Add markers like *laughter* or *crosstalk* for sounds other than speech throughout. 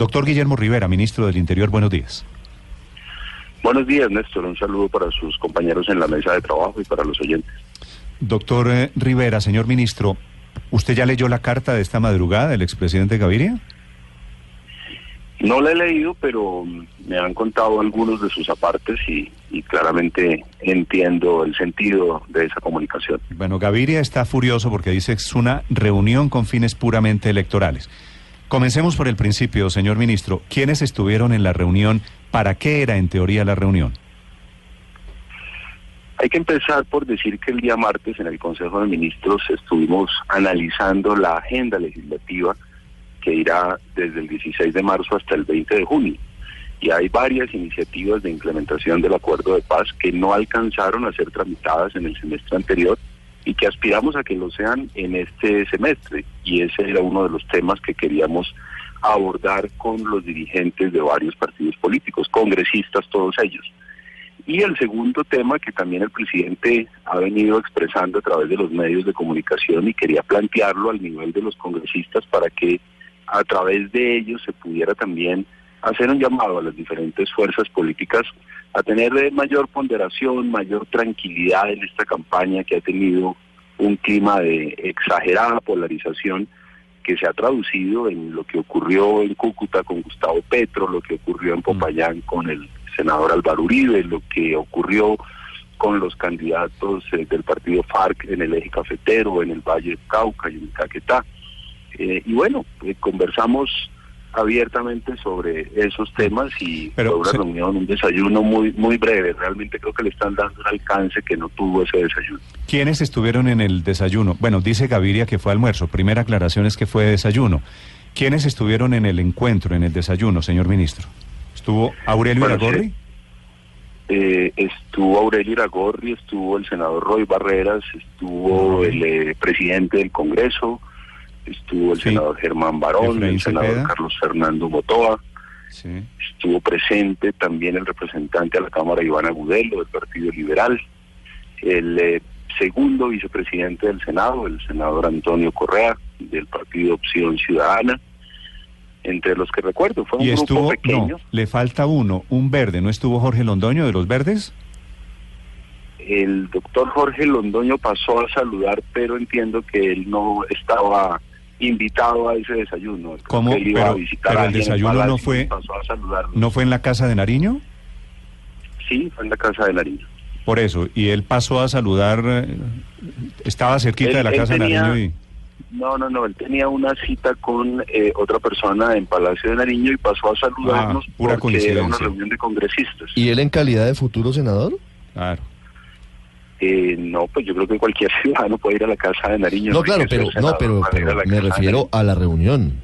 Doctor Guillermo Rivera, ministro del Interior, buenos días. Buenos días, Néstor. Un saludo para sus compañeros en la mesa de trabajo y para los oyentes. Doctor eh, Rivera, señor ministro, ¿usted ya leyó la carta de esta madrugada del expresidente Gaviria? No la he leído, pero me han contado algunos de sus apartes y, y, claramente entiendo el sentido de esa comunicación. Bueno, Gaviria está furioso porque dice que es una reunión con fines puramente electorales. Comencemos por el principio, señor ministro. ¿Quiénes estuvieron en la reunión? ¿Para qué era en teoría la reunión? Hay que empezar por decir que el día martes en el Consejo de Ministros estuvimos analizando la agenda legislativa que irá desde el 16 de marzo hasta el 20 de junio. Y hay varias iniciativas de implementación del acuerdo de paz que no alcanzaron a ser tramitadas en el semestre anterior y que aspiramos a que lo sean en este semestre. Y ese era uno de los temas que queríamos abordar con los dirigentes de varios partidos políticos, congresistas todos ellos. Y el segundo tema que también el presidente ha venido expresando a través de los medios de comunicación y quería plantearlo al nivel de los congresistas para que a través de ellos se pudiera también hacer un llamado a las diferentes fuerzas políticas a tener mayor ponderación, mayor tranquilidad en esta campaña que ha tenido un clima de exagerada polarización que se ha traducido en lo que ocurrió en Cúcuta con Gustavo Petro, lo que ocurrió en Popayán con el senador Álvaro Uribe, lo que ocurrió con los candidatos eh, del partido FARC en el eje cafetero, en el Valle del Cauca y en Caquetá. Eh, y bueno, eh, conversamos abiertamente sobre esos temas y fue una reunión, un desayuno muy muy breve. Realmente creo que le están dando un alcance que no tuvo ese desayuno. ¿Quiénes estuvieron en el desayuno? Bueno, dice Gaviria que fue almuerzo. Primera aclaración es que fue desayuno. ¿Quiénes estuvieron en el encuentro, en el desayuno, señor ministro? ¿Estuvo Aurelio bueno, Iragorri? Eh, estuvo Aurelio Iragorri, estuvo el senador Roy Barreras, estuvo el eh, presidente del Congreso, estuvo el sí. senador Germán Barón, Efraín el senador Cepeda. Carlos Fernando Motoa, sí. estuvo presente también el representante a la Cámara Iván Agudelo del Partido Liberal, el eh, segundo vicepresidente del Senado, el senador Antonio Correa del Partido Opción Ciudadana, entre los que recuerdo, fue un y grupo pequeño. No, le falta uno, un verde, ¿no estuvo Jorge Londoño de los Verdes? El doctor Jorge Londoño pasó a saludar, pero entiendo que él no estaba invitado a ese desayuno. ¿Cómo? Él iba pero, a visitar pero el desayuno no fue, pasó a saludarlo. ¿no fue en la casa de Nariño? Sí, fue en la casa de Nariño. Por eso, y él pasó a saludar, eh, estaba cerquita Él- de la casa tenía- de Nariño y... No, no, no, él tenía una cita con eh, otra persona en Palacio de Nariño y pasó a saludarnos Ah, pura porque era una coincidencia. reunión de congresistas. ¿Y él en calidad de futuro senador? Claro. Eh, no, pues yo creo que cualquier *laughs* ciudadano puede ir a la casa de Nariño. No, claro, pero no, pero, a me refiero a la reunión.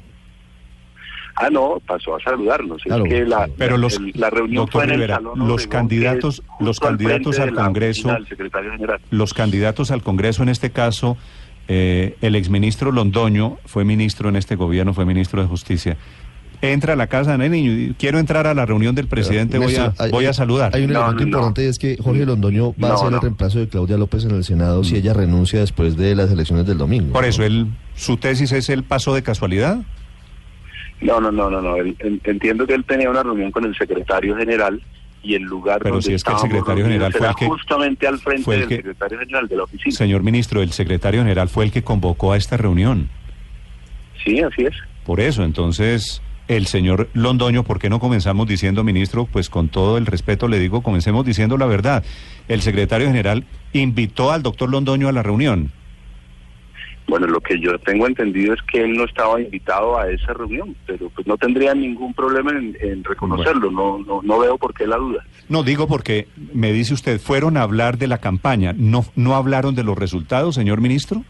Ah, no, pasó a saludarnos. Claro, es que la, claro. Pero la- los, el- la reunión doctor fue en el Rivera, Salón los candidatos, los al candidatos al Congreso, oficina del secretario general. los candidatos al Congreso, en este caso, eh, el exministro Londoño fue ministro en este gobierno, fue ministro de Justicia. Entra a la casa de Nariño y quiero entrar a la reunión del presidente, voy a, hay- voy a saludar. Hay un elemento no, no. importante y es que Jorge Londoño va a No, ser el reemplazo de Claudia López en el Senado si ella renuncia después de las elecciones del domingo. Por eso, él, su tesis es el paso de casualidad. No, no, no, no, no. Entiendo que él tenía una reunión con el secretario general y el lugar Pero donde si es que el secretario general fue el que- justamente al frente fue el del que- secretario general de la oficina. Señor ministro, el secretario general fue el que convocó a esta reunión. Sí, así es. Por eso, entonces, el señor Londoño, ¿por qué no comenzamos diciendo, ministro? Pues con todo el respeto le digo, comencemos diciendo la verdad. El secretario general invitó al doctor Londoño a la reunión. Bueno, lo que yo tengo entendido es que él no estaba invitado a esa reunión, pero pues no tendría ningún problema en, en reconocerlo. No, no, no veo por qué la duda. No digo porque me dice usted, fueron a hablar de la campaña, no, no hablaron de los resultados, señor ministro.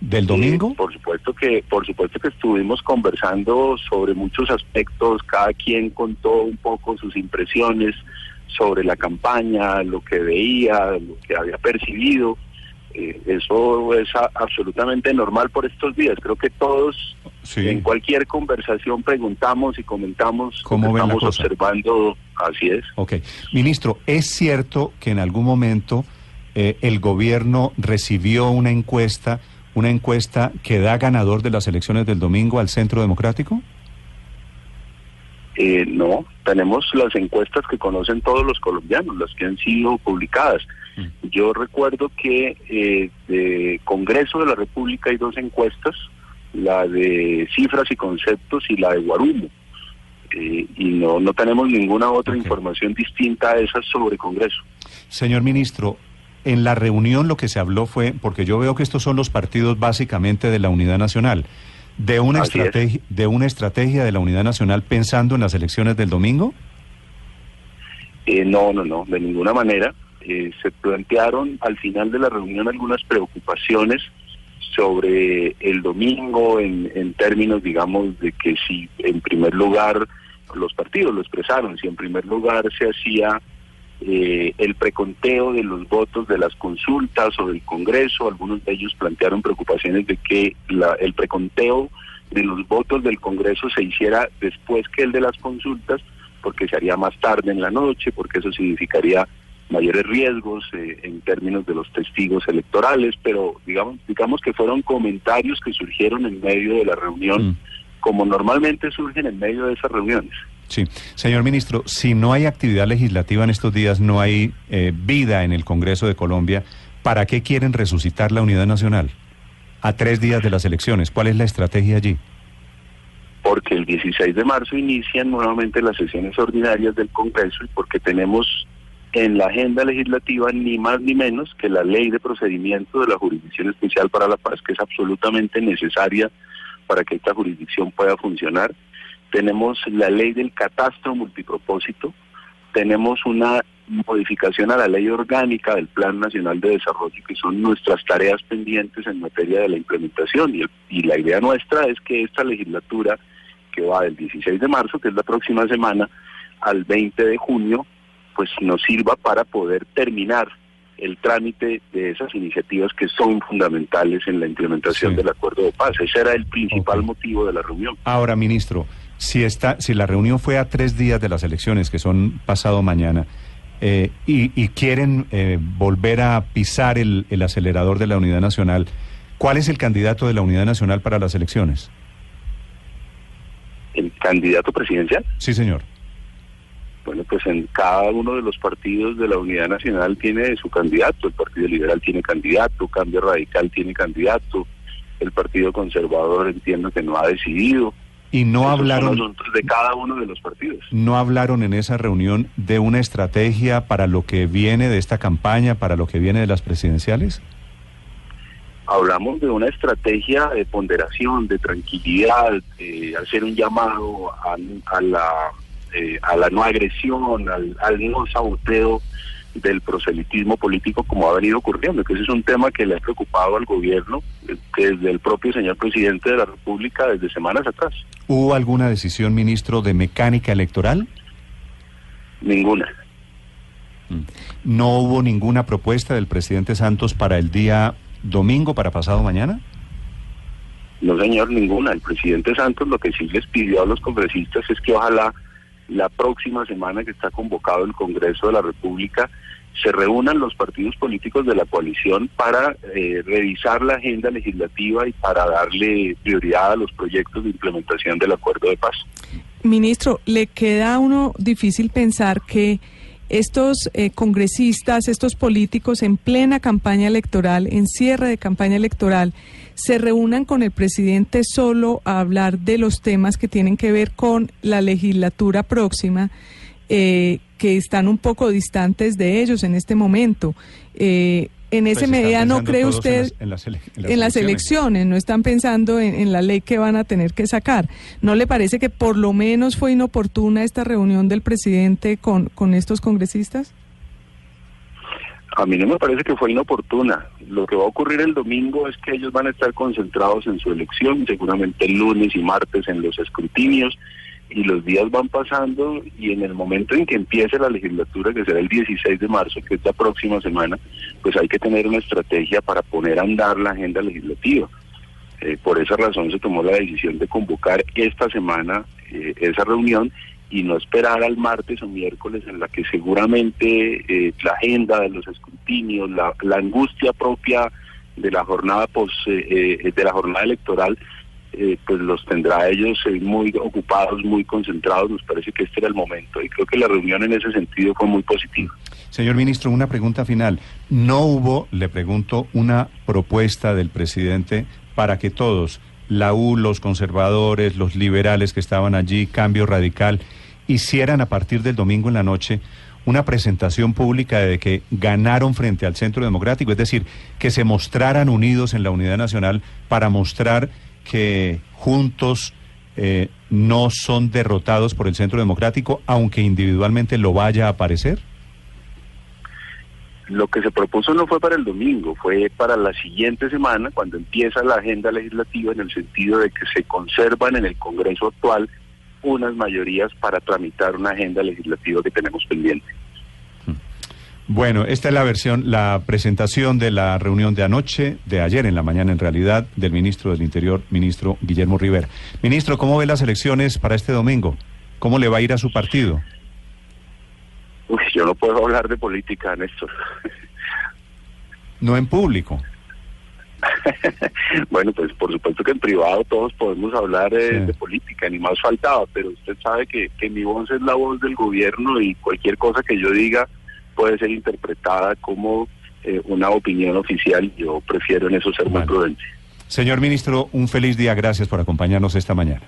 Del domingo? por supuesto que por supuesto que estuvimos conversando sobre muchos aspectos, cada quien contó un poco sus impresiones sobre la campaña, lo que veía, lo que había percibido. Eh, eso es absolutamente normal por estos días. Creo que todos en cualquier conversación preguntamos y comentamos cómo estamos observando. Así es. Ok. Ministro, ¿es cierto que en algún momento eh, el gobierno recibió una encuesta, una encuesta que da ganador de las elecciones del domingo al Centro Democrático? Eh, no, tenemos las encuestas que conocen todos los colombianos, las que han sido publicadas. Mm. Yo recuerdo que eh, de Congreso de la República hay dos encuestas, la de cifras y conceptos y la de Guarumo. Eh, y no, no tenemos ninguna otra información distinta a esa sobre Congreso. Señor ministro, en la reunión lo que se habló fue, porque yo veo que estos son los partidos básicamente de la Unidad Nacional, de una, estrategia, de una estrategia de la unidad nacional pensando en las elecciones del domingo? Eh, no, no, no, de ninguna manera. Eh, se plantearon al final de la reunión algunas preocupaciones sobre el domingo en, en términos, digamos, de que si en primer lugar los partidos lo expresaron, si en primer lugar se hacía eh, el preconteo de los votos de las consultas o del Congreso. Algunos de ellos plantearon preocupaciones de que el preconteo de los votos del Congreso se hiciera después que el de las consultas, porque se haría más tarde en la noche, porque eso significaría mayores riesgos eh, en términos de los testigos electorales, pero digamos, digamos que fueron comentarios que surgieron en medio de la reunión, mm. como normalmente surgen en medio de esas reuniones. Sí, señor ministro, si no hay actividad legislativa en estos días, no hay eh, vida en el Congreso de Colombia, ¿para qué quieren resucitar la unidad nacional? A tres días de las elecciones, ¿cuál es la estrategia allí? Porque el 16 de marzo inician nuevamente las sesiones ordinarias del Congreso y porque tenemos en la agenda legislativa ni más ni menos que la ley de procedimiento de la Jurisdicción Especial para la Paz, que es absolutamente necesaria para que esta jurisdicción pueda funcionar tenemos la ley del catastro multipropósito, tenemos una modificación a la ley orgánica del Plan Nacional de Desarrollo, que son nuestras tareas pendientes en materia de la implementación. Y, y la idea nuestra es que esta legislatura, que va del 16 de marzo, que es la próxima semana, al 20 de junio, pues nos sirva para poder terminar el trámite de esas iniciativas que son fundamentales en la implementación del acuerdo de paz. Ese era el principal motivo de la reunión. Ahora, ministro, si, está, si la reunión fue a tres días de las elecciones, que son pasado mañana, eh, y, quieren eh, volver a pisar el, el acelerador de la Unidad Nacional, ¿cuál es el candidato de la Unidad Nacional para las elecciones? ¿El candidato presidencial? Sí, señor. Bueno, pues en cada uno de los partidos de la Unidad Nacional tiene su candidato. El Partido Liberal tiene candidato, Cambio Radical tiene candidato, el Partido Conservador entiendo que no ha decidido. Y no hablaron de cada uno de los partidos. No hablaron en esa reunión de una estrategia para lo que viene de esta campaña, para lo que viene de las presidenciales. Hablamos de una estrategia de ponderación, de tranquilidad, de hacer un llamado a, la eh, a la no agresión, al, al no saboteo del proselitismo político como ha venido ocurriendo, que ese es un tema que le ha preocupado al gobierno desde el propio señor presidente de la República desde semanas atrás. ¿Hubo alguna decisión, ministro, de mecánica electoral? Ninguna. Mm. ¿No hubo ninguna propuesta del presidente Santos para el día domingo, para pasado mañana? No, señor, ninguna. El presidente Santos lo que sí les pidió a los congresistas es que ojalá la próxima semana que está convocado el Congreso de la República se reúnan los partidos políticos de la coalición para eh, revisar la agenda legislativa y para darle prioridad a los proyectos de implementación del acuerdo de paz. Ministro, ¿le queda a uno difícil pensar que estos eh, congresistas, estos políticos en plena campaña electoral, en cierre de campaña electoral, se reúnan con el presidente solo a hablar de los temas que tienen que ver con la legislatura próxima? Eh, que están un poco distantes de ellos en este momento. Eh, en ese pues medida, ¿no cree usted en las, elecciones. No están pensando en, la ley que van a tener que sacar. ¿No le parece que por lo menos fue inoportuna esta reunión del presidente con, con estos congresistas? A mí no me parece que fue inoportuna. Lo que va a ocurrir el domingo es que ellos van a estar concentrados en su elección, seguramente el lunes y martes en los escrutinios, y los días van pasando y en el momento en que empiece la legislatura, que será el 16 de marzo, que es la próxima semana, pues hay que tener una estrategia para poner a andar la agenda legislativa. Eh, por esa razón se tomó la decisión de convocar esta semana eh, esa reunión y no esperar al martes o miércoles en la que seguramente eh, la agenda de los escrutinios, la, angustia propia de la jornada pos, eh, eh, de la jornada electoral, pues los tendrá ellos muy ocupados, muy concentrados. Nos parece que este era el momento y creo que la reunión en ese sentido fue muy positiva. Señor ministro, una pregunta final. ¿No hubo, le pregunto, una propuesta del presidente para que todos la U, los conservadores, los liberales que estaban allí, Cambio Radical, hicieran a partir del domingo en la noche una presentación pública de que ganaron frente al Centro Democrático, es decir, que se mostraran unidos en la unidad nacional para mostrar que juntos eh, no son derrotados por el Centro Democrático, aunque individualmente lo vaya a aparecer? Lo que se propuso no fue para el domingo, fue para la siguiente semana, cuando empieza la agenda legislativa, en el sentido de que se conservan en el Congreso actual unas mayorías para tramitar una agenda legislativa que tenemos pendiente. Bueno, esta es la versión, la presentación de la reunión de anoche, de ayer en la mañana en realidad, del ministro del Interior, ministro Guillermo Rivera. Ministro, ¿cómo ve las elecciones para este domingo? ¿Cómo le va a ir a su partido? Uy, yo no puedo hablar de política, Néstor. No en público. *laughs* bueno, pues por supuesto que en privado todos podemos hablar eh, de política, ni más faltaba, pero usted sabe que, que mi voz es la voz del gobierno y cualquier cosa que yo diga puede ser interpretada como eh, una opinión oficial. Yo prefiero en eso ser bueno. muy prudente. Señor ministro, un feliz día. Gracias por acompañarnos esta mañana.